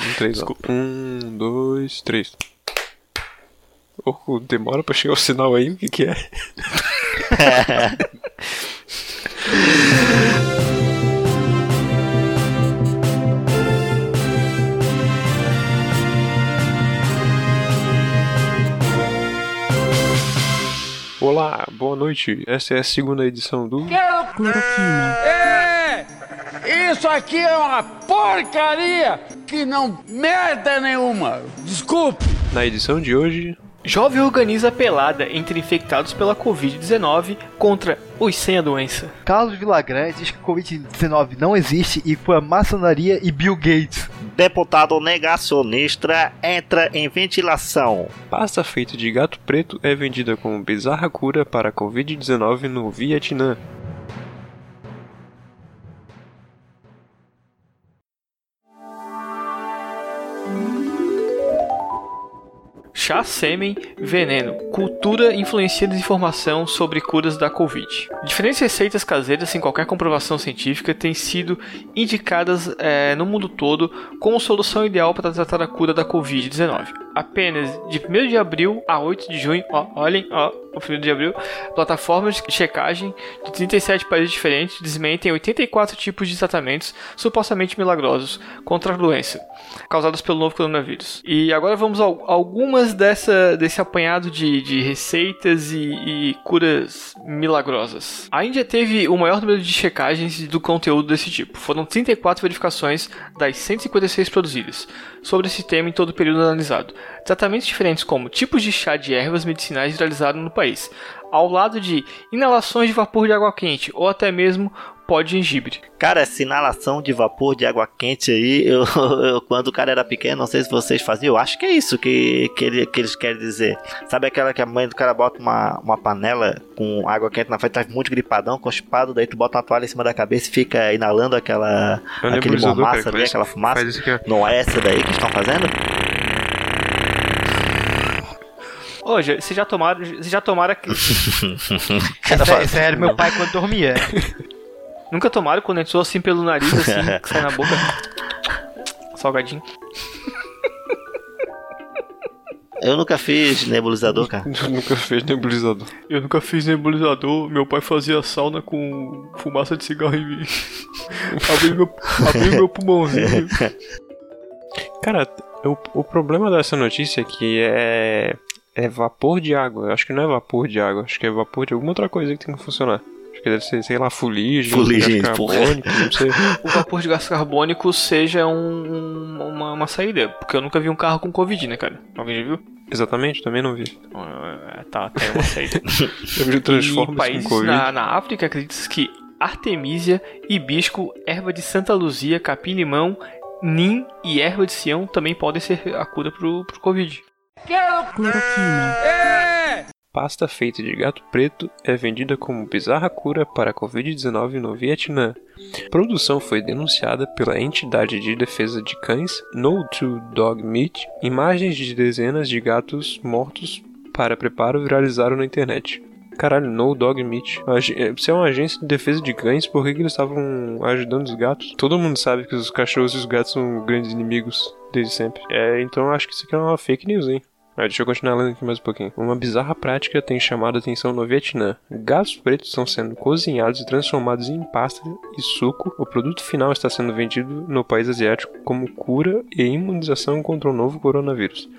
Um, três, Desculpa. Um, dois, três. Oh, demora pra chegar o sinal aí, o que que é? Olá, boa noite. Essa é a segunda edição do Cloroquina. É! Isso aqui é uma porcaria que não merda nenhuma. Desculpe. Na edição de hoje, Jovem organiza pelada entre infectados pela Covid-19 contra os sem a doença. Carlos Villagrán diz que Covid-19 não existe e foi a maçonaria e Bill Gates. Deputado negacionista entra em ventilação. Pasta feita de gato preto é vendida como bizarra cura para a Covid-19 no Vietnã. Chá, sêmen, veneno. Cultura influencia desinformação sobre curas da Covid. Diferentes receitas caseiras sem qualquer comprovação científica têm sido indicadas é, no mundo todo como solução ideal para tratar a cura da Covid-19. Apenas de 1 de abril a 8 de junho, ó, olhem, ó, o 1 de abril, plataformas de checagem de 37 países diferentes desmentem 84 tipos de tratamentos supostamente milagrosos contra a doença causados pelo novo coronavírus. E agora vamos a algumas dessa, desse apanhado de, de receitas e, e, curas milagrosas. A Índia teve o maior número de checagens do conteúdo desse tipo. Foram 34 verificações das 156 produzidas sobre esse tema em todo o período analisado. Tratamentos diferentes como tipos de chá de ervas medicinais realizados no país, ao lado de inalações de vapor de água quente ou até mesmo pó de gengibre. Cara, essa inalação de vapor de água quente aí, eu, eu, quando o cara era pequeno, não sei se vocês faziam, eu acho que é isso que, que, ele, que eles querem dizer. Sabe aquela que a mãe do cara bota uma, uma panela com água quente na frente, tá muito gripadão, constipado, daí tu bota uma toalha em cima da cabeça e fica inalando aquela, É aquele mormaço ali, aquela fumaça? isso aqui. Não é essa daí que estão fazendo? Já- vocês já tomaram. Vocês já tomaram. Esse, esse era meu pai quando dormia. Nunca tomaram quando entrou assim pelo nariz, assim, que sai na boca. Salgadinho. Eu nunca fiz nebulizador, cara. nunca fez nebulizador. Eu nunca fiz nebulizador, meu pai fazia sauna com fumaça de cigarro em mim. Abriu meu, abriu meu pulmãozinho. Cara, o, o problema dessa notícia aqui é. É vapor de água. Eu acho que não é vapor de água. Acho que é vapor de alguma outra coisa que tem que funcionar. Acho que deve ser, sei lá, fuligem, Fuligem, gás carbônico, não sei. O vapor de gás carbônico seja um- um- uma, uma saída, porque eu nunca vi um carro com Covid, né, cara? Alguém já viu? Exatamente, também não vi. É, Tá, tem uma saída. Eu Transformers países com Covid. na, na África, acredita-se que Artemisia, hibisco, erva de Santa Luzia, capim-limão, nim e erva de Sião também podem ser a cura pro, pro Covid. Cloroquina. É! Pasta feita de gato preto é vendida como bizarra cura para a Covid-19 no Vietnã. Produção foi denunciada pela entidade de defesa de cães No to Dog Meat. Imagens de dezenas de gatos mortos para preparo viralizaram na internet. Caralho, No Dog Meat. Se é uma agência de defesa de cães, por que, que eles estavam ajudando os gatos? Todo mundo sabe que os cachorros e os gatos são grandes inimigos desde sempre. É, então acho que isso aqui é uma fake news, hein? Ah, deixa eu continuar lendo aqui mais um pouquinho. Uma bizarra prática tem chamado a atenção no Vietnã. Gatos pretos estão sendo cozinhados e transformados em pasta e suco. O produto final está sendo vendido no país asiático como cura e imunização contra o novo coronavírus.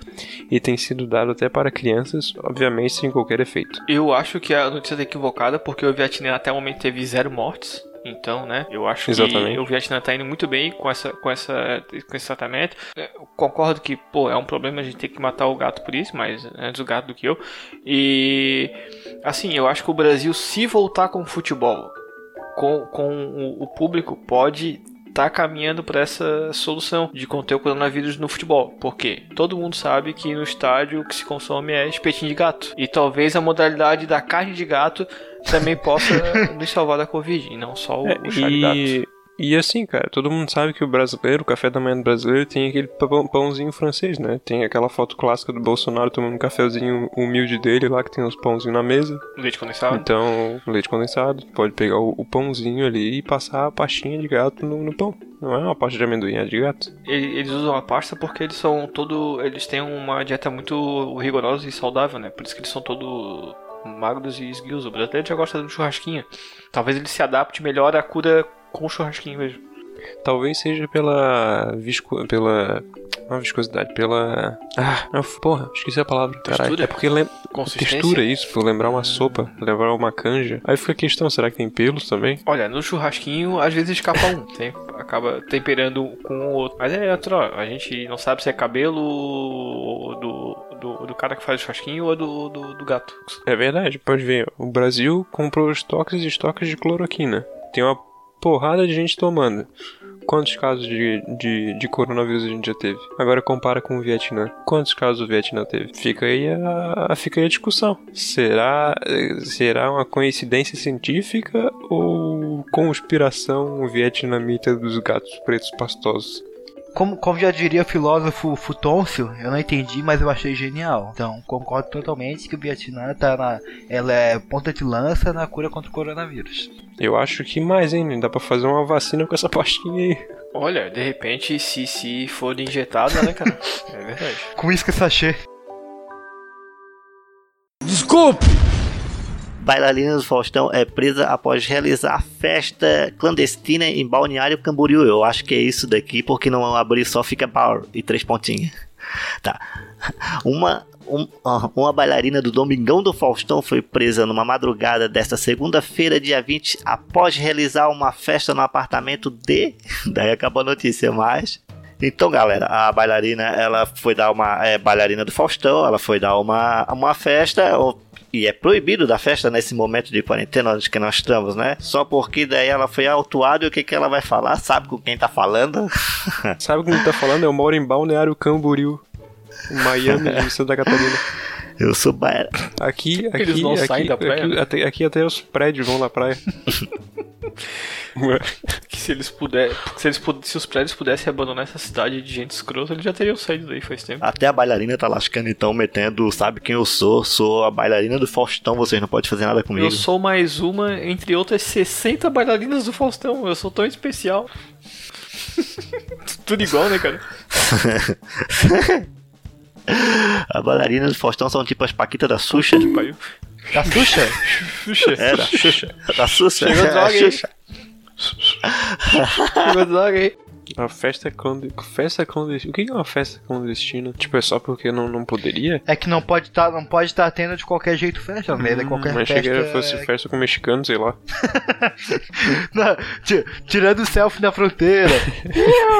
E tem sido dado até para crianças, obviamente sem qualquer efeito. Eu acho que a notícia tá equivocada, porque o Vietnã até o momento teve zero mortes. Então, né, eu acho Exatamente. que o Vietnã tá indo muito bem com, essa, com, essa, com esse tratamento. É, eu concordo que, pô, é um problema a gente ter que matar o gato por isso, mas antes o gato do que eu. E, assim, eu acho que o Brasil, se voltar com o futebol, com, com o, público, pode tá caminhando para essa solução de conter o coronavírus no futebol. Por quê? Todo mundo sabe que no estádio o que se consome é espetinho de gato. E talvez a modalidade da carne de gato também possa nos salvar da Covid, e não só o, É, o gato. e E assim, cara, todo mundo sabe que o brasileiro, o café da manhã do brasileiro, tem aquele pão- pãozinho francês, né? Tem aquela foto clássica do Bolsonaro tomando um cafezinho humilde dele lá, que tem os pãozinhos na mesa. Leite condensado. Então, leite condensado, pode pegar o, o pãozinho ali e passar a pastinha de gato no, no pão. Não é uma pasta de amendoim, é de gato. Eles usam a pasta porque eles são todo. Eles têm uma dieta muito rigorosa e saudável, né? Por isso que eles são todo magros e esguios. O brasileiro já gosta do churrasquinho. Talvez ele se adapte melhor à cura com o churrasquinho mesmo. Talvez seja pela visco... pela... Não viscosidade, pela... Ah, não, porra, esqueci a palavra. Caralho, Textura? é porque lem... Consistência? Textura, isso, por lembrar uma sopa, lembrar uma canja. Aí fica a questão, será que tem pelos também? Olha, no churrasquinho às vezes escapa um, tem- acaba temperando com o outro. Mas é a gente não sabe se é cabelo do, do, do cara que faz o churrasquinho ou do, do, do gato. É verdade, pode ver. O Brasil comprou estoques e estoques de cloroquina. Tem uma porrada de gente tomando. Quantos casos de, de, de coronavírus a gente já teve? Agora compara com o Vietnã. Quantos casos o Vietnã teve? Fica aí a, fica aí a discussão. Será, será uma coincidência científica ou conspiração vietnamita dos gatos pretos pastosos? Como, como já diria o filósofo Futôncio, eu não entendi, mas eu achei genial. Então, concordo totalmente que o Vietnã tá na. Ela é ponta de lança na cura contra o coronavírus. Eu acho que mais, hein? Dá pra fazer uma vacina com essa pastinha aí. Olha, de repente, se, se for injetada, né, cara? É verdade. Com isso que sachê. Desculpe! Bailarina do Faustão é presa após realizar festa clandestina em Balneário Camboriú. Eu acho que é isso daqui, porque não abrir só fica bar e três pontinhas. Tá. Uma, uma bailarina do Domingão do Faustão foi presa numa madrugada desta segunda-feira, dia 20, após realizar uma festa no apartamento de. Daí acabou a notícia, mas. Então, galera, a bailarina, ela foi dar uma. É bailarina do Faustão, ela foi dar uma, uma festa. o- E é proibido da festa nesse momento de quarentena onde que nós estamos, né? Só porque daí ela foi autuada e o que, que ela vai falar? Sabe com quem tá falando? Sabe o que ele tá falando? Eu moro em Balneário Camboriú, Miami Santa Catarina. Eu sou ba... Aqui, aqui, Eles não aqui, saem da praia, aqui, até, aqui até os prédios vão na praia. Que se eles puderem. Se, eles se os prédios pudessem abandonar essa cidade de gente escrota, eles já teriam saído daí faz tempo. Até a bailarina tá lascando então, metendo, sabe quem eu sou? Sou a bailarina do Faustão, vocês não podem fazer nada comigo. Eu sou mais uma entre outras 60 bailarinas do Faustão. Eu sou tão especial. Tudo igual, né, cara? A bailarina do Faustão são tipo as Paquitas da Xuxa. Da Xuxa? Xuxa. É, da Xuxa. Da Xuxa. Chegou droga a aí. Xuxa. Chegou droga aí. Uma festa, clonde... festa clandestina. O que é uma festa clandestina? Tipo, é só porque não, não poderia? É que não pode estar não pode estar tendo de qualquer jeito festa, né? De qualquer Mas festa. cheguei fosse festa com mexicano, sei lá. Não, ti- tirando o selfie na fronteira.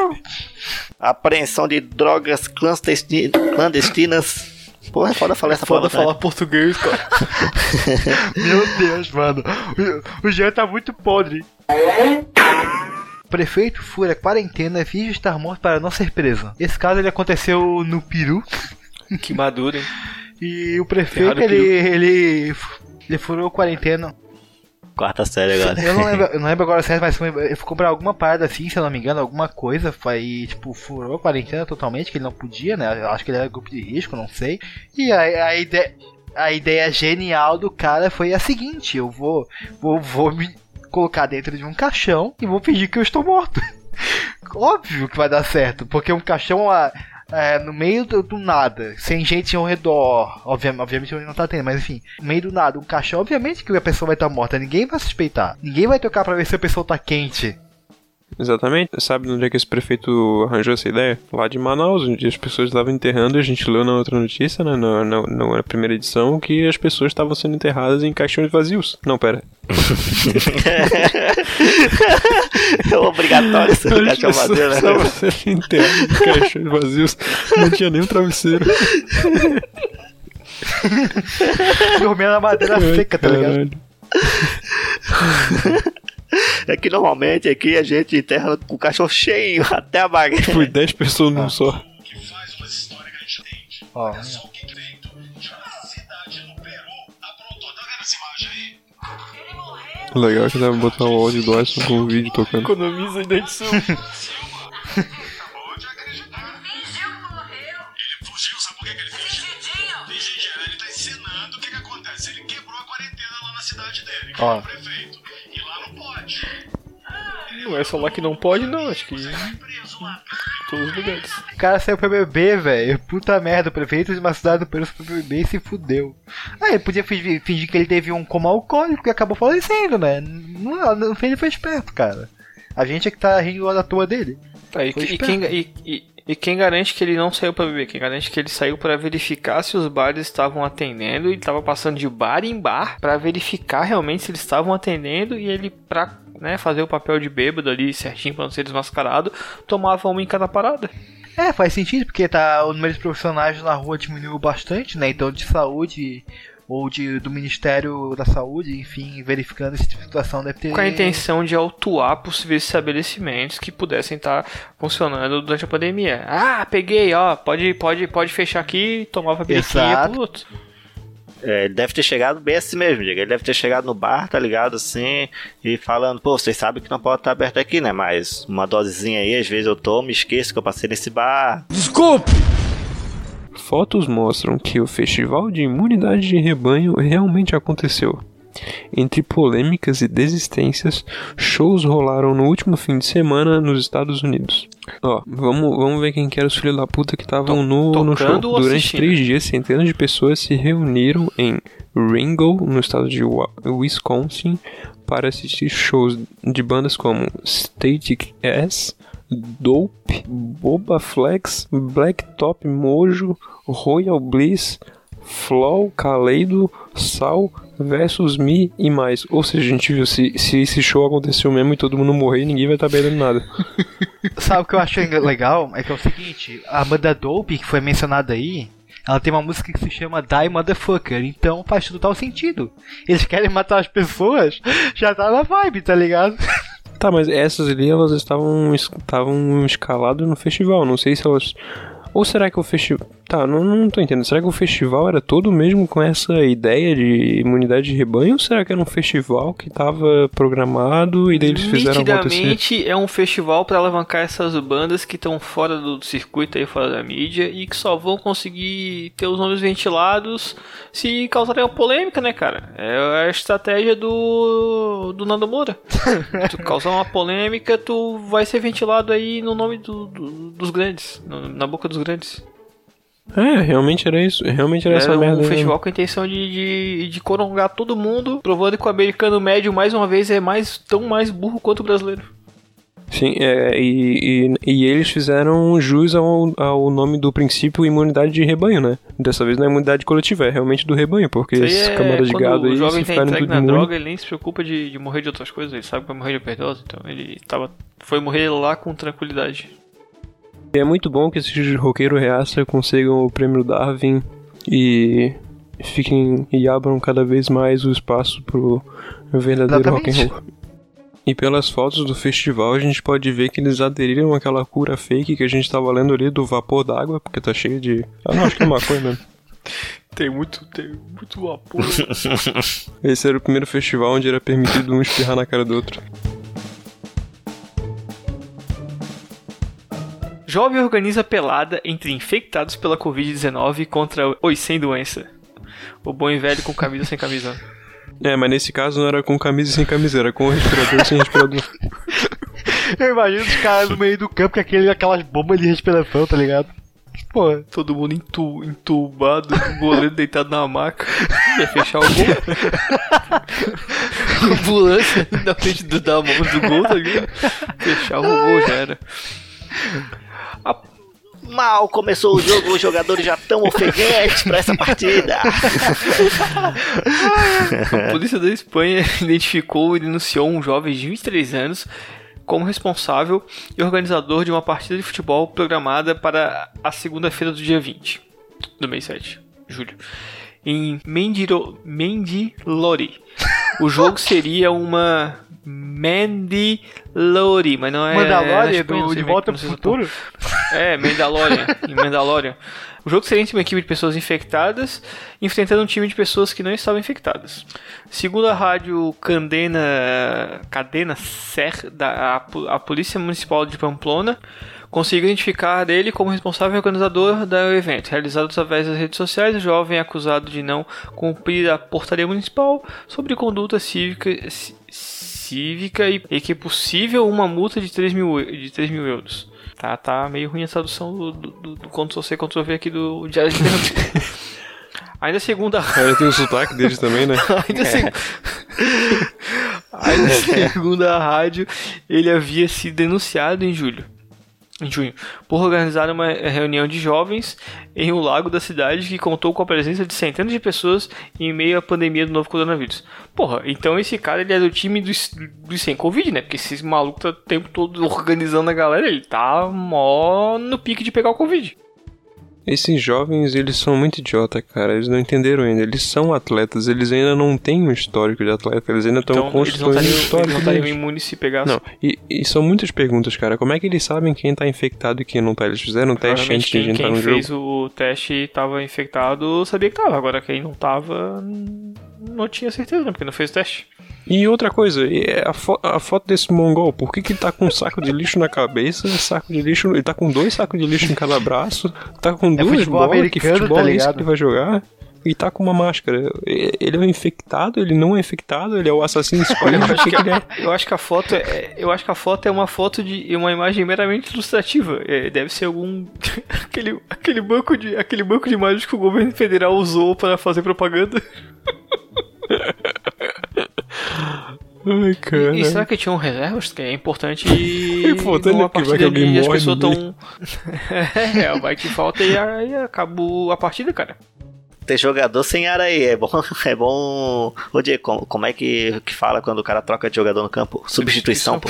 Apreensão de drogas clandesti- clandestinas. Porra, é foda falar essa Foda palavra. falar português, cara. Meu Deus, mano. O, o Jean tá muito podre. Prefeito fura quarentena e finge estar morto para não ser preso. Esse caso ele aconteceu no Peru Que maduro, hein? e o prefeito ele, ele ele furou quarentena. Quarta série agora. Eu não lembro, eu não lembro agora certo, mas foi, ele foi comprar alguma parada assim, se eu não me engano, alguma coisa, foi tipo, furou a quarentena totalmente, que ele não podia, né? Eu acho que ele era grupo de risco, não sei. E a, a ideia. A ideia genial do cara foi a seguinte: eu vou, vou, vou me colocar dentro de um caixão e vou fingir que eu estou morto. Óbvio que vai dar certo, porque um caixão ah, é, no meio do, do nada, sem gente ao redor, obviamente, obviamente não tá tendo, mas enfim, no meio do nada, um caixão, obviamente que a pessoa vai estar morta, ninguém vai suspeitar, ninguém vai tocar pra ver se a pessoa tá quente. Exatamente. Sabe onde é que esse prefeito arranjou essa ideia? Lá de Manaus, onde as pessoas estavam enterrando. A gente leu na outra notícia, né, na, na, na primeira edição, que as pessoas estavam sendo enterradas em caixões vazios. Não, pera. É obrigatório ser cachorro pessoas vazio, né? estavam sendo enterradas em caixões vazios. Não tinha nenhum travesseiro. Dormia na madeira seca, tá ligado? É que normalmente aqui a gente enterra com o cachorro cheio até a baguete. Foi 10 pessoas num só. Ó, Legal que pra botar o áudio do Edson com o vídeo tocando. Economiza da edição. Fugiu, sabe por que, que ele fugiu? Fingiu, ele tá ensinando o que, que acontece. Ele quebrou a quarentena lá na cidade dele, que Ó. Não é só lá que não pode, não. Acho que todos os lugares. O cara saiu pra beber, velho. Puta merda, o prefeito de uma cidade do Peru foi pra beber e se fudeu. Ah, ele podia fingir, fingir que ele teve um coma alcoólico e acabou falecendo, né? Não, não ele foi esperto, cara. A gente é que tá rindo da toa dele. Tá, e, e quem, e, e- e quem garante que ele não saiu pra beber? Quem garante que ele saiu pra verificar se os bares estavam atendendo e tava passando de bar em bar pra verificar realmente se eles estavam atendendo e ele pra né, fazer o papel de bêbado ali certinho pra não ser desmascarado, tomava uma em cada parada. É, faz sentido, porque tá, o número de profissionais na rua diminuiu bastante, né? Então de saúde ou de, do Ministério da Saúde, enfim, verificando esse tipo situação deve ter. Com a intenção de autuar possíveis estabelecimentos que pudessem estar funcionando durante a pandemia. Ah, peguei, ó, pode, pode, pode fechar aqui, tomava periquinha Exato. pro outro. É, ele deve ter chegado bem assim mesmo, Diego. Ele deve ter chegado no bar, tá ligado? Assim, e falando, pô, vocês sabem que não pode estar aberto aqui, né? Mas uma dosezinha aí, às vezes eu tomo, esqueço que eu passei nesse bar. Desculpe! Fotos mostram que o festival de imunidade de rebanho realmente aconteceu. Entre polêmicas e desistências, shows rolaram no último fim de semana nos Estados Unidos. Ó, vamos, vamos ver quem que era os filhos da puta que estavam no, no show. Durante assistindo? três dias, centenas de pessoas se reuniram em Ringo, no estado de Wisconsin, para assistir shows de bandas como Static S, Dope, Boba Flex, Blacktop Mojo, Royal Bliss, Flow, Kaleido, Sal versus Me e mais. Ou seja, a gente viu se, se esse show aconteceu mesmo e todo mundo morrer, ninguém vai estar perdendo nada. Sabe o que eu acho legal? É que é o seguinte, a banda Dope, que foi mencionada aí, ela tem uma música que se chama Die Motherfucker, então faz total sentido. Eles querem matar as pessoas, já tá na vibe, tá ligado? Tá, mas essas ali elas estavam estavam escaladas no festival. Não sei se elas. Ou será que o festival. Tá, não, não tô entendendo. Será que o festival era todo mesmo com essa ideia de imunidade de rebanho? Ou será que era um festival que tava programado e daí eles fizeram acontecer? É um festival pra alavancar essas bandas que estão fora do circuito aí, fora da mídia e que só vão conseguir ter os nomes ventilados se causarem uma polêmica, né, cara? É a estratégia do, do Nando Moura. tu causar uma polêmica, tu vai ser ventilado aí no nome do- do- dos grandes, no- na boca dos grandes. É, realmente era isso. Realmente era, essa Era um merda. né? festival com a intenção de, de, de corongar todo mundo, provando que o americano médio, mais uma vez, é mais tão mais burro quanto o brasileiro. Sim, é, e, e, e eles fizeram jus ao, ao nome do princípio imunidade de rebanho, né? Dessa vez não é imunidade coletiva, é realmente do rebanho, porque esses é camadas de gado o aí jovem se tá entregue na imune. droga, ele nem se preocupa de, de morrer de outras coisas, ele sabe que vai morrer de overdose, então ele tava, foi morrer lá com tranquilidade. E é muito bom que esses roqueiros reaça consigam o prêmio Darwin e fiquem e abram cada vez mais o espaço pro verdadeiro rock and roll. E pelas fotos do festival a gente pode ver que eles aderiram àquela cura fake que a gente tava lendo ali do vapor d'água, porque tá cheio de. Ah não, acho que é maconha mesmo. Tem muito, tem muito vapor. Esse era o primeiro festival onde era permitido um espirrar na cara do outro. Jovem organiza pelada entre infectados pela Covid-19 contra os sem doença. O bom e velho com camisa sem camisa. É, mas nesse caso não era com camisa e sem camisa, era com respirador e sem respirador. Eu imagino os caras no meio do campo com aquele, aquelas bombas de respiração, tá ligado? Pô, Todo mundo entu, entubado, o goleiro deitado na maca. Ia fechar o gol. Ambulância na frente do, da mão do gol, tá ligado? Fechava o gol, já era. Mal começou o jogo, os jogadores já estão ofegantes pra essa partida. A polícia da Espanha identificou e denunciou um jovem de 23 anos como responsável e organizador de uma partida de futebol programada para a segunda-feira do dia 20 do mês 7 de julho em Mendiro, Mendilori. O jogo seria uma Mandalorian, mas não é. Que não do De Volta pro Futuro? É, Mandalorian. em Mandalorian. O jogo seria entre uma equipe de pessoas infectadas enfrentando um time de pessoas que não estavam infectadas. Segundo a rádio Candena, Cadena Ser, da, a, a Polícia Municipal de Pamplona, conseguiu identificar ele como responsável e organizador do evento. Realizado através das redes sociais, o jovem é acusado de não cumprir a portaria municipal sobre conduta cívica, ci- cívica e, e que é possível uma multa de 3 mil, de 3 mil euros. Tá, tá meio ruim a tradução do, do, do, do Ctrl C, Ctrl V aqui do Diário de. Ainda segundo a Cara, tem o sotaque deles também, né? Ainda, seg- Ainda segundo a rádio, ele havia sido denunciado em julho. Em junho, por organizar uma reunião de jovens em um lago da cidade que contou com a presença de centenas de pessoas em meio à pandemia do novo coronavírus. Porra, então esse cara ele é do time dos sem Covid, né? Porque esse maluco tá o tempo todo organizando a galera, ele tá mó no pique de pegar o Covid. Esses jovens, eles são muito idiota, cara. Eles não entenderam ainda. Eles são atletas, eles ainda não têm um histórico de atleta. Eles ainda estão Então eles não construindo o estariam, eles histórico não estariam imunes se pegasse. Não, e, e são muitas perguntas, cara. Como é que eles sabem quem tá infectado e quem não tá? Eles fizeram um teste antes de quem, entrar quem no fez jogo? o teste e tava infectado sabia que tava. Agora quem não tava não tinha certeza, né? Porque não fez o teste. E outra coisa, é a, fo- a foto desse mongol, por que que ele tá com um saco de lixo na cabeça, saco de lixo, ele tá com dois sacos de lixo em cada braço, tá com duas futebol bolas, que americano, futebol tá é ligado? que ele vai jogar? E tá com uma máscara. Ele é um infectado, ele não é infectado, ele é o assassino escolhido, eu acho que é? eu acho que a foto é, eu acho que a foto é uma foto de uma imagem meramente ilustrativa. É, deve ser algum aquele, aquele banco de aquele banco de imagens que o governo federal usou para fazer propaganda. Ai, cara. E será que tinham reservas? Que é importante Importante numa é que vai que partida alguém ali as morre pessoas estão É, vai que falta e aí acabou a partida, cara. Ter jogador sem ar aí, é bom. É bom. Ô Diego, como, como é que, que fala quando o cara troca de jogador no campo? Substituição, pô.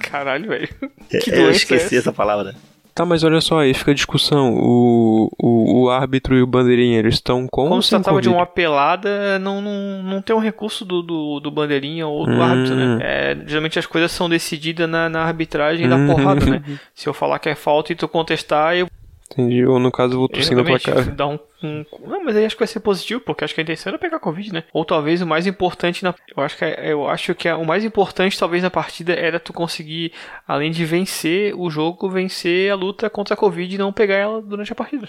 Caralho, velho. Que Eu doença é esqueci essa? essa palavra. Tá, mas olha só, aí fica a discussão. O, o, o árbitro e o bandeirinha, eles estão com Como se tratava de uma pelada, não, não, não tem um recurso do, do, do bandeirinha ou do Hum. árbitro, né? É, geralmente as coisas são decididas na, na arbitragem da Hum. porrada, né? Se eu falar que é falta e tu contestar, eu. Entendi, ou no caso na tua Exatamente, cara. dá um, um- Não, mas aí acho que vai ser positivo, porque acho que a intenção era pegar Covid, né? Ou talvez o mais importante na. Eu acho que, é- eu acho que é- o mais importante, talvez, na partida era tu conseguir, além de vencer o jogo, vencer a luta contra a Covid e não pegar ela durante a partida.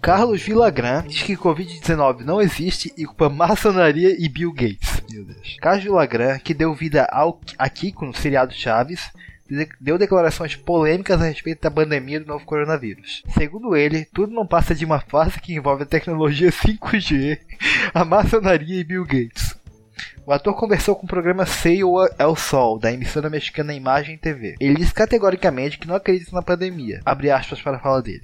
Carlos Villagrán diz que Covid-19 não existe e culpa maçonaria e Bill Gates. Meu Deus. Carlos Villagrán, que deu vida ao, a Kiko no seriado Chaves, de- deu declarações polêmicas a respeito da pandemia do novo coronavírus. Segundo ele, tudo não passa de uma farsa que envolve a tecnologia 5G, a maçonaria e Bill Gates. O ator conversou com o programa Sei o El Sol, da emissora mexicana Imagem TV. Ele disse categoricamente que não acredita na pandemia. Abre aspas para a fala dele.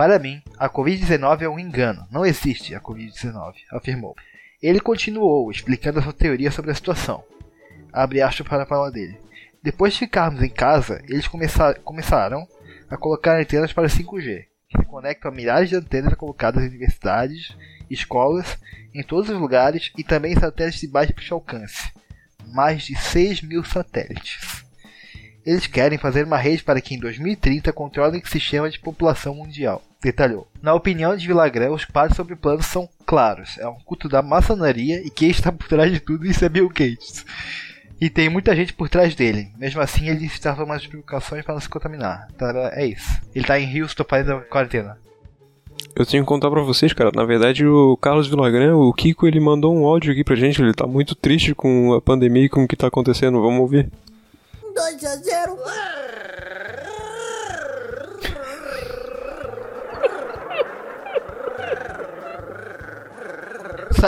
Para mim, a Covid-19 é um engano. Não existe a Covid-19, afirmou. Ele continuou, explicando a sua teoria sobre a situação. Abre aspas para a fala dele. Depois de ficarmos em casa, eles começar- começaram a colocar antenas para 5G, que se conectam a milhares de antenas colocadas em universidades, escolas, em todos os lugares e também em satélites de baixo alcance. Mais de 6 mil satélites. Eles querem fazer uma rede para que em 2030 controlem o sistema de população mundial, detalhou. Na opinião de Villagrán, os quadros sobre o plano são claros. É um culto da maçonaria e quem está por trás de tudo isso é Bill Gates. E tem muita gente por trás dele. Mesmo assim, ele está tomando as precauções para não se contaminar. Então, é isso. Ele está em Houston fazendo quarentena. Eu tenho que contar pra vocês, cara. Na verdade, o Carlos Villagrán, o Kiko, ele mandou um áudio aqui pra gente. Ele tá muito triste com a pandemia e com o que tá acontecendo. Vamos ouvir. 2 a 0.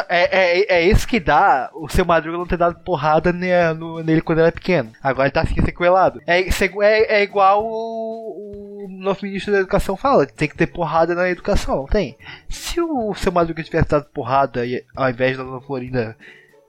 É, é, é isso que dá o seu Madruga não ter dado porrada ne- no- nele quando ele era pequeno. Agora ele tá assim sequelado. É, é, é igual o, o nosso ministro da educação fala: tem que ter porrada na educação, não tem? Se o seu Madruga tivesse dado porrada ao invés da Dona Florinda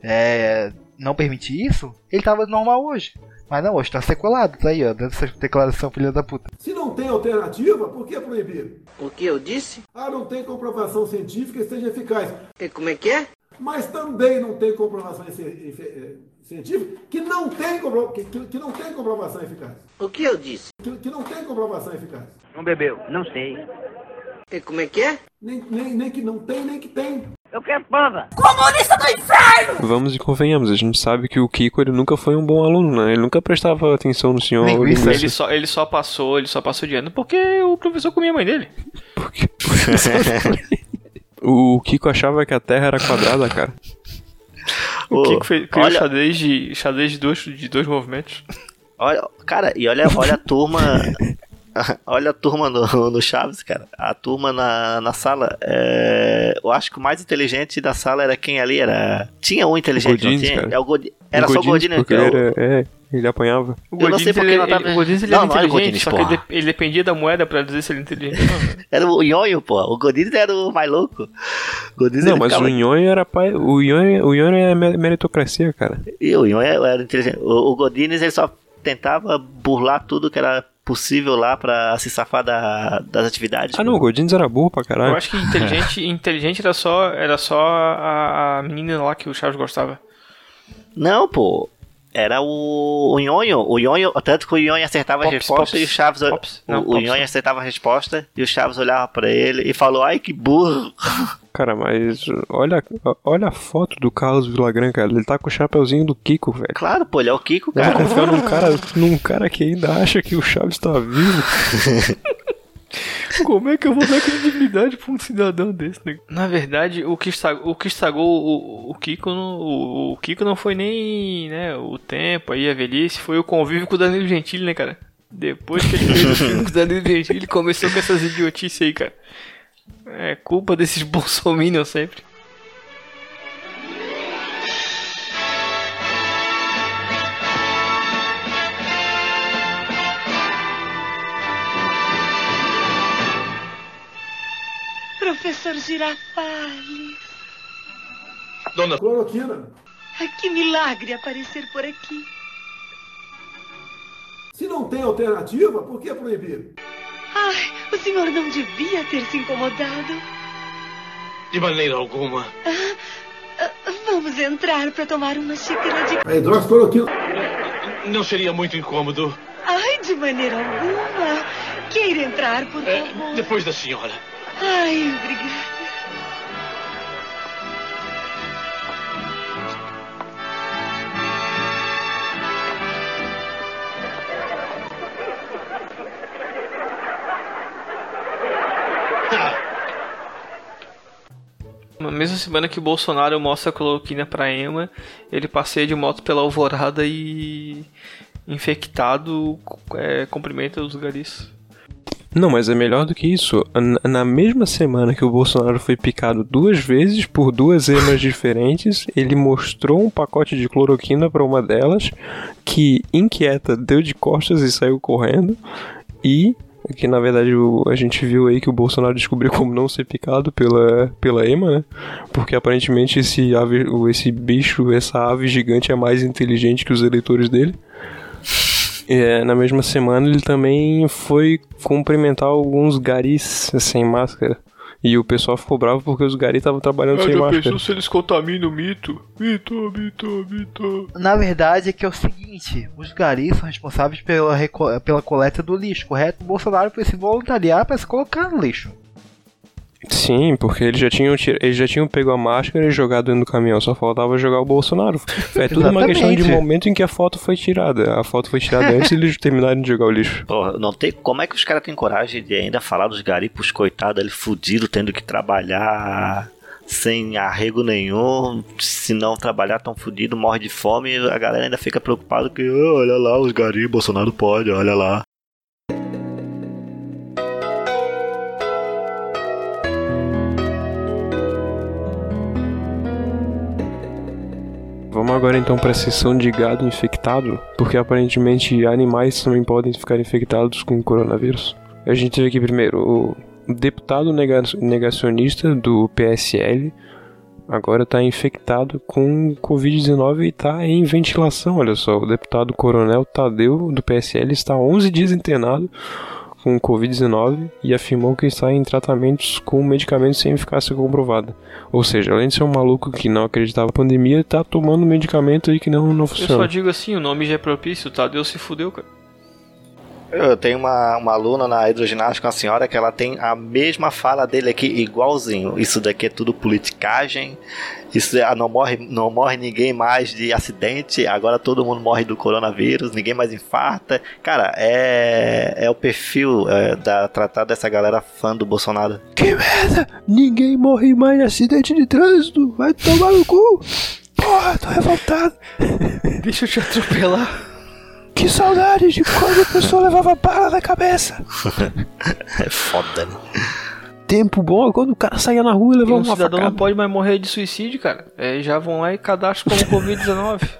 é, não permitir isso, ele tava normal hoje. Mas não, hoje tá sequelado, tá aí, ó, dando essa declaração, filha da puta. Se não tem alternativa, por que proibir? O que eu disse? Ah, não tem comprovação científica que seja eficaz. E como é que é? Mas também não tem comprovação eh, científica que não tem, compro- que, que- que não tem comprovação eficaz. O que eu disse? Que, que não tem comprovação eficaz. Não bebeu? Não sei. E como é que é? Nem, nem, nem que não tem, nem que tem. Eu quero prova. Vamos e convenhamos, a gente sabe que o Kiko ele nunca foi um bom aluno, né? Ele nunca prestava atenção no senhor. Linguiça. Ele só, ele só passou, ele só passou de ano porque o professor comia a mãe dele. Porque- o Kiko achava que a Terra era quadrada, cara. O Ô, Kiko fez, criou olha- xadrez, de, xadrez de, dois, de dois movimentos. Olha, cara, e olha, olha a turma. olha a turma no, no Chaves, cara. A turma na, na sala. é, eu acho que o mais inteligente da sala era quem ali? Era. Tinha um inteligente, Godines, não tinha? cara. É o Godi- Era só o porque que ele eu- era, é, ele apanhava. O Eu não sei porque ele, não tava- ele, o Godinez, ele Não, era não era o inteligente, Godinez, só que ele, porra. de- ele dependia da moeda pra dizer se ele é inteligente ou não. né? Era o Nhonho, pô. O Godinez era o mais louco. O Godinez Não, mas ficava- o Nhonho era pai. O Nhonho, o Nhonho é me- meritocracia, cara. E o Nhonho era inteligente. O, o Godinez ele só tentava burlar tudo que era possível lá pra se safar da- das atividades. Ah, não, o Godines era burro pra Eu caralho. acho que inteligente, inteligente era só, era só a, a menina lá que o Chaves gostava. Não, pô. Era o, o Nhonho. O Nhonho, tanto que o Nhonho acertava Pops, a resposta Pops. e o Chaves. Pops? Não, o, o Pops Nhonho não. acertava a resposta e o Chaves olhava pra ele e falou: Ai, que burro. Cara, mas olha, olha a foto do Carlos Villagrán, cara. Ele tá com o chapeuzinho do Kiko, velho. Claro, pô, ele é o Kiko, Eu vou cara. confiar num cara, num cara que ainda acha que o Chaves tá vivo. Como é que eu vou dar credibilidade pra um cidadão desse, né? Na verdade, o que estragou, o, que estragou o, o Kiko não, o, o Kiko não foi nem né, o tempo aí, a velhice, foi o convívio com o Danilo Gentili, né, cara? Depois que ele fez o filme com o Danilo Gentili, ele começou com essas idiotices aí, cara. É culpa desses bolsominions sempre. Professor Girafales, Cloroquina. que milagre aparecer por aqui. Se não tem alternativa, por que proibir? Ai, o senhor não devia ter se incomodado. De maneira alguma. Ah, Vamos entrar para tomar uma xícara de. A hidroxicloroquina. Não seria muito incômodo. Ai, de maneira alguma. Queira entrar, por É, favor. depois da senhora. Ai, obrigada. Mesma semana que o Bolsonaro mostra a cloroquina pra Emma, ele passeia de moto pela alvorada e. infectado é, cumprimenta os garis. Não, mas é melhor do que isso. Na mesma semana que o Bolsonaro foi picado duas vezes por duas emas diferentes, ele mostrou um pacote de cloroquina para uma delas, que inquieta deu de costas e saiu correndo, e que na verdade o- a gente viu aí que o Bolsonaro descobriu como não ser picado pela, pela ema, né? Porque aparentemente esse, ave, esse bicho, essa ave gigante é mais inteligente que os eleitores dele. É, na mesma semana ele também foi cumprimentar alguns garis sem máscara. E o pessoal ficou bravo porque os garis estavam trabalhando sem máscara. se eles contaminam o mito? Mito, mito, mito. Na verdade é que é o seguinte, os garis são responsáveis pela, pela coleta do lixo, correto? O Bolsonaro foi se voluntariar para se colocar no lixo. Sim, porque eles já tinham eles já tinham pego a máscara e jogado dentro do caminhão, só faltava jogar o Bolsonaro. É tudo uma questão de momento em que a foto foi tirada. A foto foi tirada antes de eles terminarem de jogar o lixo. Porra, não tem, como é que os caras têm coragem de ainda falar dos garipos, coitados, ele fudido, tendo que trabalhar sem arrego nenhum, se não trabalhar tão fudido, morre de fome, e a galera ainda fica preocupada que, "Ah, olha lá, os garis, Bolsonaro pode, olha lá. Vamos agora então para a seção de gado infectado, porque aparentemente animais também podem ficar infectados com coronavírus. A gente teve aqui primeiro o deputado nega- negacionista do PSL, agora está infectado com Covid-19 e está em ventilação. Olha só, o deputado coronel Tadeu do PSL está 11 dias internado com Covid-19 e afirmou que está em tratamentos com medicamentos sem eficácia comprovada. Ou seja, além de ser um maluco que não acreditava na pandemia, está tomando medicamento aí que não, não Eu só funciona. digo assim, o nome já é propício, tá? Deus se fudeu, cara. Eu tenho uma, uma aluna na hidroginástica, uma senhora, que ela tem a mesma fala dele aqui, igualzinho. Isso daqui é tudo politicagem. Isso é, não morre, não morre ninguém mais de acidente. Agora todo mundo morre do coronavírus, ninguém mais infarta. Cara, é, é o perfil é, da tratar dessa galera fã do Bolsonaro. Que merda! Ninguém morre mais em acidente de trânsito! Vai tomar no cu! Porra, tô revoltado! Deixa eu te atropelar. Que saudade de quando a pessoa levava bala na cabeça! É foda, né? Tempo bom é quando o cara saía na rua e E levava um uma cidadão facada. não pode mais morrer de suicídio, cara. É, já vão lá e cadastram como Covid-19.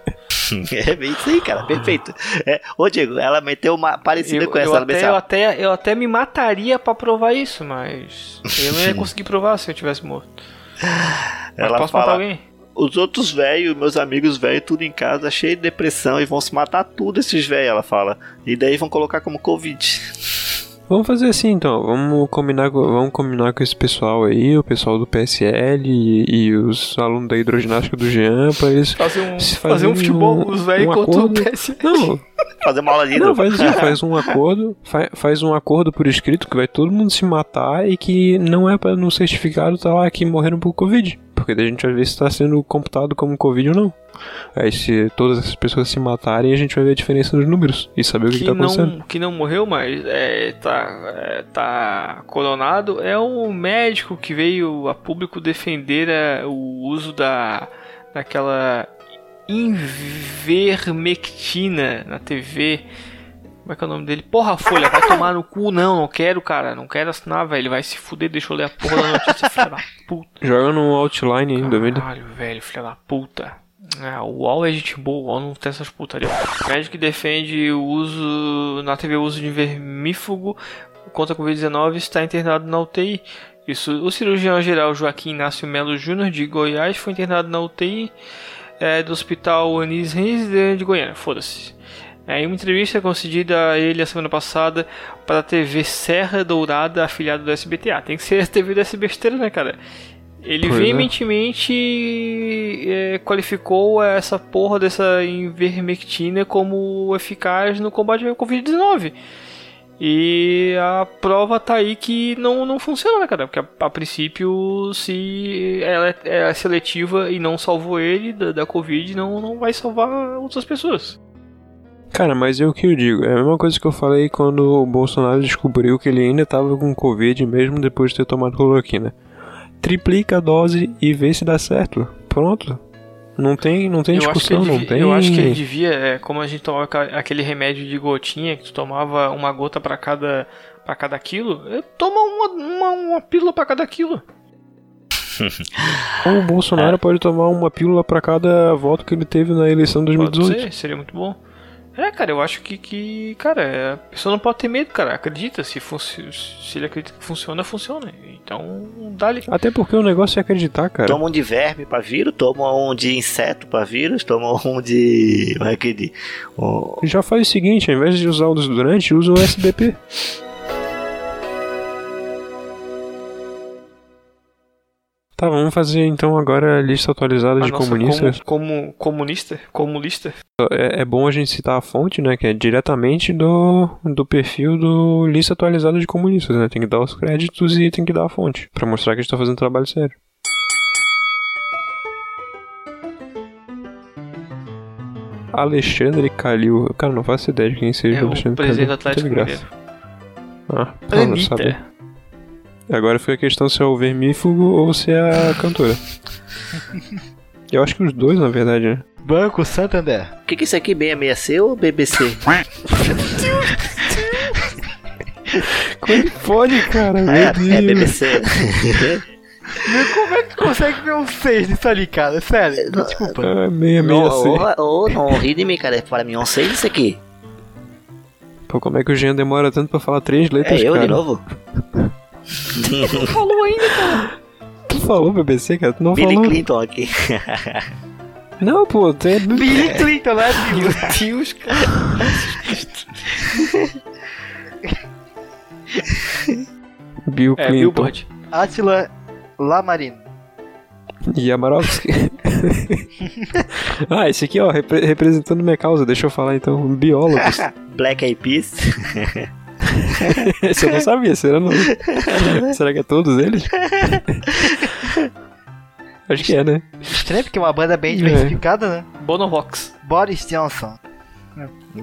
É bem isso aí, cara, perfeito. É, ô Diego, ela meteu uma parecida Eu, com essa. eu, até, eu, até, eu até me mataria pra provar isso, mas eu não ia conseguir provar se eu tivesse morto. Mas Ela posso fala- matar alguém? Os outros velhos, meus amigos velhos, tudo em casa, cheio de depressão e vão se matar tudo esses velhos, ela fala. E daí vão colocar como Covid. Vamos fazer assim então, vamos combinar, com- vamos combinar com esse pessoal aí, o pessoal do PSL e, e os alunos da hidroginástica do Jean, pra eles Fazer um, se fazer um futebol, os velhos um contra o acordo. PS. Não, Fazer uma aula de não, faz assim, faz um acordo, fa- faz um acordo por escrito que vai todo mundo se matar e que não é para no certificado tá lá que morreram por Covid. Porque daí a gente vai ver se tá sendo computado como Covid ou não. Aí se todas essas pessoas se matarem, a gente vai ver a diferença nos números e saber o que, que que tá acontecendo. que não morreu, mas é, tá, é, tá coronado, é um médico que veio a público defender é, o uso da daquela invermectina na TV. Como é que é o nome dele? Porra, Folha, vai tomar no cu, não, não quero, cara, não quero assinar, velho, vai se fuder, deixa eu ler a porra da notícia, filha da puta. Joga no outline ainda, velho. Caralho, velho, filha da puta. Ah, o UOL é gente boa, o UOL não tem essas putarias. Médico que defende o uso na TV o uso de vermífugo contra a Covid-19 está internado na UTI. Isso, o cirurgião geral Joaquim Inácio Melo Júnior de Goiás foi internado na UTI é, do Hospital Anis Reis de Goiânia. Foda-se. É, em uma entrevista concedida a ele a semana passada para a TV Serra Dourada, afiliada do SBT. Ah, tem que ser a TV dessa besteira, né, cara? Ele Pois é. veementemente é, qualificou essa porra dessa invermectina como eficaz no combate ao Covid-19. E a prova tá aí que não, não funciona, né, cara? Porque a, a princípio, se ela é, é seletiva e não salvou ele da, da Covid, não, não vai salvar outras pessoas. Cara, mas é o que eu digo. É a mesma coisa que eu falei quando o Bolsonaro descobriu que ele ainda tava com Covid, mesmo depois de ter tomado cloroquina. Triplica a dose e vê se dá certo. Pronto. Não tem, não tem eu, discussão, ele não devia, tem. eu acho que ele devia, é, como a gente tomava aquele remédio de gotinha, que tu tomava uma gota pra cada, pra cada quilo, é, toma uma, uma, uma pílula pra cada quilo. O Bolsonaro pode tomar uma pílula pra cada voto que ele teve na eleição de Pode 2018. ser, seria muito bom. É, cara, eu acho que, que cara, a pessoa não pode ter medo, cara. Acredita, se, se ele acredita que funciona, funciona. Então, dá-lhe. Até porque o negócio é acreditar, cara. Toma um de verme pra vírus, toma um de inseto pra vírus, toma um de. Como é que de. um- Já faz o seguinte, ao invés de usar o desodorante, usa o SBP. Tá, vamos fazer então agora a lista atualizada A de nossa comunistas. Como, como comunista? Comunista? É, é bom a gente citar a fonte, né? Que é diretamente do, do perfil do lista atualizada de comunistas, né? Tem que dar os créditos e tem que dar a fonte. Pra mostrar que a gente tá fazendo trabalho sério. Alexandre Calil. Cara, não faço ideia de quem seja É o Alexandre presidente do Calil. Atlético Mineiro. Ah, não, não sabe. Agora foi a questão se é o vermífugo ou se é a cantora. Eu acho que os dois, na verdade, né? Banco Santander. O que, que é isso aqui? 666 ou BBC? Como é que pode, cara? Meu é, Deus. é BBC. Como é que tu consegue ver um 6 nisso ali, cara? Sério, desculpa. Meia, meia, não, assim. ô, ô, não ri de mim, cara. Para mim, é um 6 isso aqui. Pô, como é que o Jean demora tanto pra falar três É letras, eu cara? de novo? Falou ainda, cara. Tu falou BBC, cara? Tu não Billy falou. Clinton aqui. Não, pô, tu é... Billy Clinton, né, Bill? Meu Deus, cara. Bill É, Clinton. Billboard. Attila Lamarino. E Amarovski. ah, esse aqui, ó, repre- representando minha causa, deixa eu falar então. Biólogos. Black Eyed Peas. esse eu não sabia, será não? será que é todos eles? Acho que é, né? Estranho porque é uma banda bem É. diversificada, né? Bono Rocks. Boris Johnson.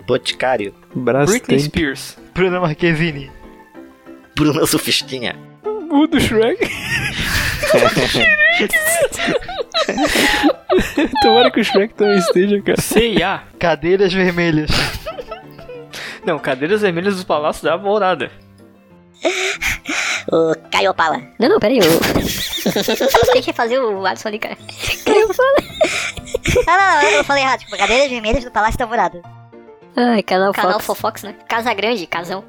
Boticário. Brastemp. Britney Spears. Bruno Marquezine. Bruno Sufistinha. O do Shrek. Tomara que o Shrek também esteja, cara. CIA. Cadeiras vermelhas. Não, cadeiras vermelhas dos Palácios da Alvorada. O Caio Opala. Não, não, peraí. Eu... Tem que fazer o Alisson ali, cara. Caio Opala. ah, não, não, eu falei errado. Tipo, cadeiras vermelhas do Palácio da Alvorada. Ai, canal, Canal Fox. Fofox, né? Casa Grande, casão.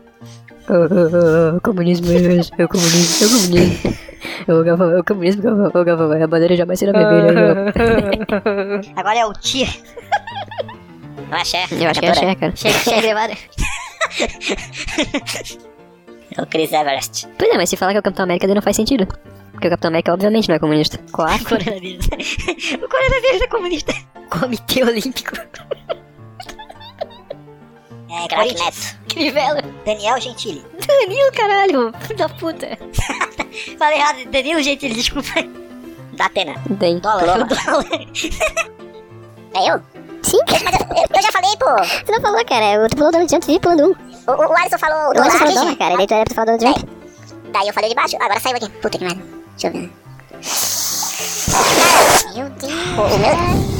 Oh, oh, oh, oh, comunismo, é o comunismo, é o comunismo. O, gava, o comunismo, gava, o gava, a bandeira jamais será vermelha. Agora é o Tia. Não é. Eu acho que é Cher, cara. Cher gravada. É o Chris Everest. Pois é, mas se falar que é o Capitão América, daí não faz sentido. Porque o Capitão América, obviamente, não é comunista. Claro. Coronavírus. o coronavírus é comunista. Comitê Olímpico. É, craque Neto. Crivella. Daniel Gentili. Danilo, caralho. Filho da puta. Falei errado. Danilo Gentili, desculpa. Da Atena. Tem. Dólar. dólar. É eu? Sim. Mas eu, eu já falei, pô. Você não falou, cara. Tu falou Donald Trump, você pulando um. O, o, o Alisson falou O do Alisson falou dólar, dólar, cara. Daí tu era pra falar Donald Trump. Daí eu falei de baixo, agora saiu aqui. Puta que merda. Deixa eu ver. Meu Deus. O, o meu.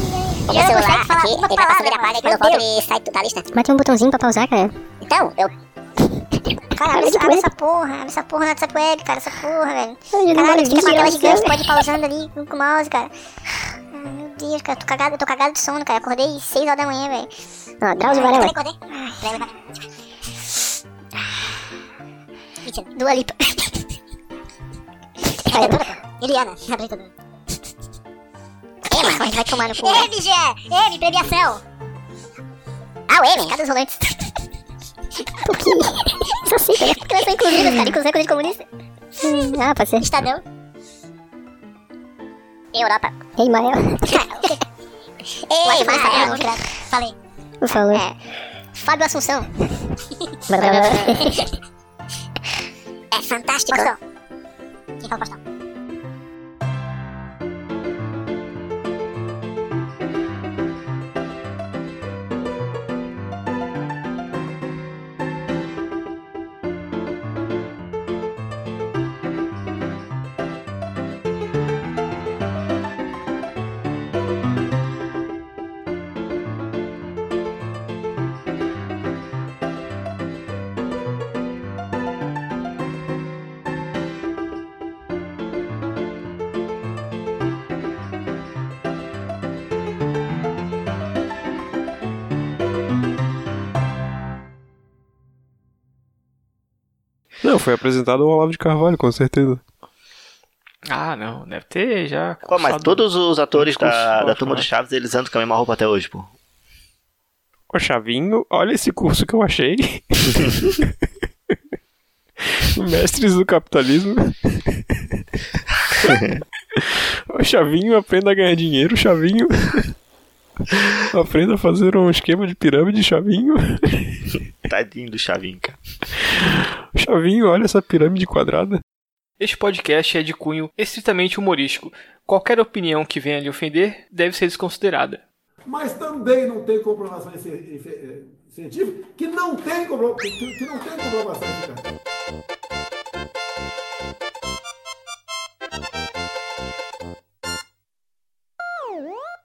O meu celular aqui, ele vai passando, ele apaga e quando eu volto ele sai da lista. Mas tem um botãozinho pra pausar, cara. Então, eu. Cara, abre, essa- abre essa porra, abre essa porra no WhatsApp Web, cara, essa porra, velho. Caralho, fica com a tela gigante, pode ir pausando ali com o mouse, cara. Meu Deus, cara, tô cagado, eu tô cagado de sono, cara. Acordei 6 horas da manhã, velho. Ó, Drauzio Varela. acordei, acordei. Mentira, Dua Lipa. Pô. Eliana, apresentadora. Ema, vai, tomar no cu. M, Gé! M, premiação! Ah, o M, cadê os rolantes? Por quê? Só sei, cara. Porque elas são inclusivas, cara, inclusão é coisa de comunista. Hum, Ah, pode ser. Estadão. Europa. Ei, Mael. Ei, Mael. Falei. Falou. É. Fábio Assunção. É fantástico. Faustão. Quem fala Faustão? Não, foi apresentado ao Olavo de Carvalho, com certeza. Ah, não. Deve ter já. Pô, mas todos os atores da, da forte, turma né? do Chaves, eles andam com a mesma roupa até hoje, pô. Ô Chavinho, olha esse curso que eu achei. Mestres do capitalismo. Ô Chavinho, aprenda a ganhar dinheiro, Chavinho. Aprenda a fazer um esquema de pirâmide, Chavinho. Tadinho do Chavinho, cara. Chavinho, olha essa pirâmide quadrada. Este podcast é de cunho estritamente humorístico. Qualquer opinião que venha lhe ofender deve ser desconsiderada. Mas também não tem comprovação ci- científica que não tem, compro- que, que não tem comprovação eficaz.